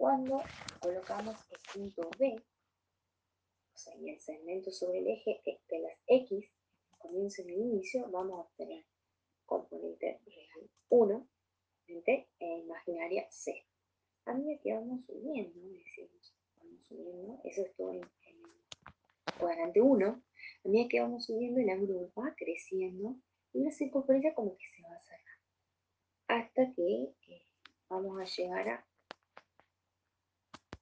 cuando colocamos el punto B, o sea, y el segmento sobre el eje e, de las X, comienzo en el inicio, vamos a obtener componente real 1 frente e imaginaria C. A medida que vamos subiendo, decimos, vamos subiendo, eso es todo en, el cuadrante 1, a medida que vamos subiendo el ángulo va creciendo y la circunferencia como que se va a cerrar hasta que eh, vamos a llegar a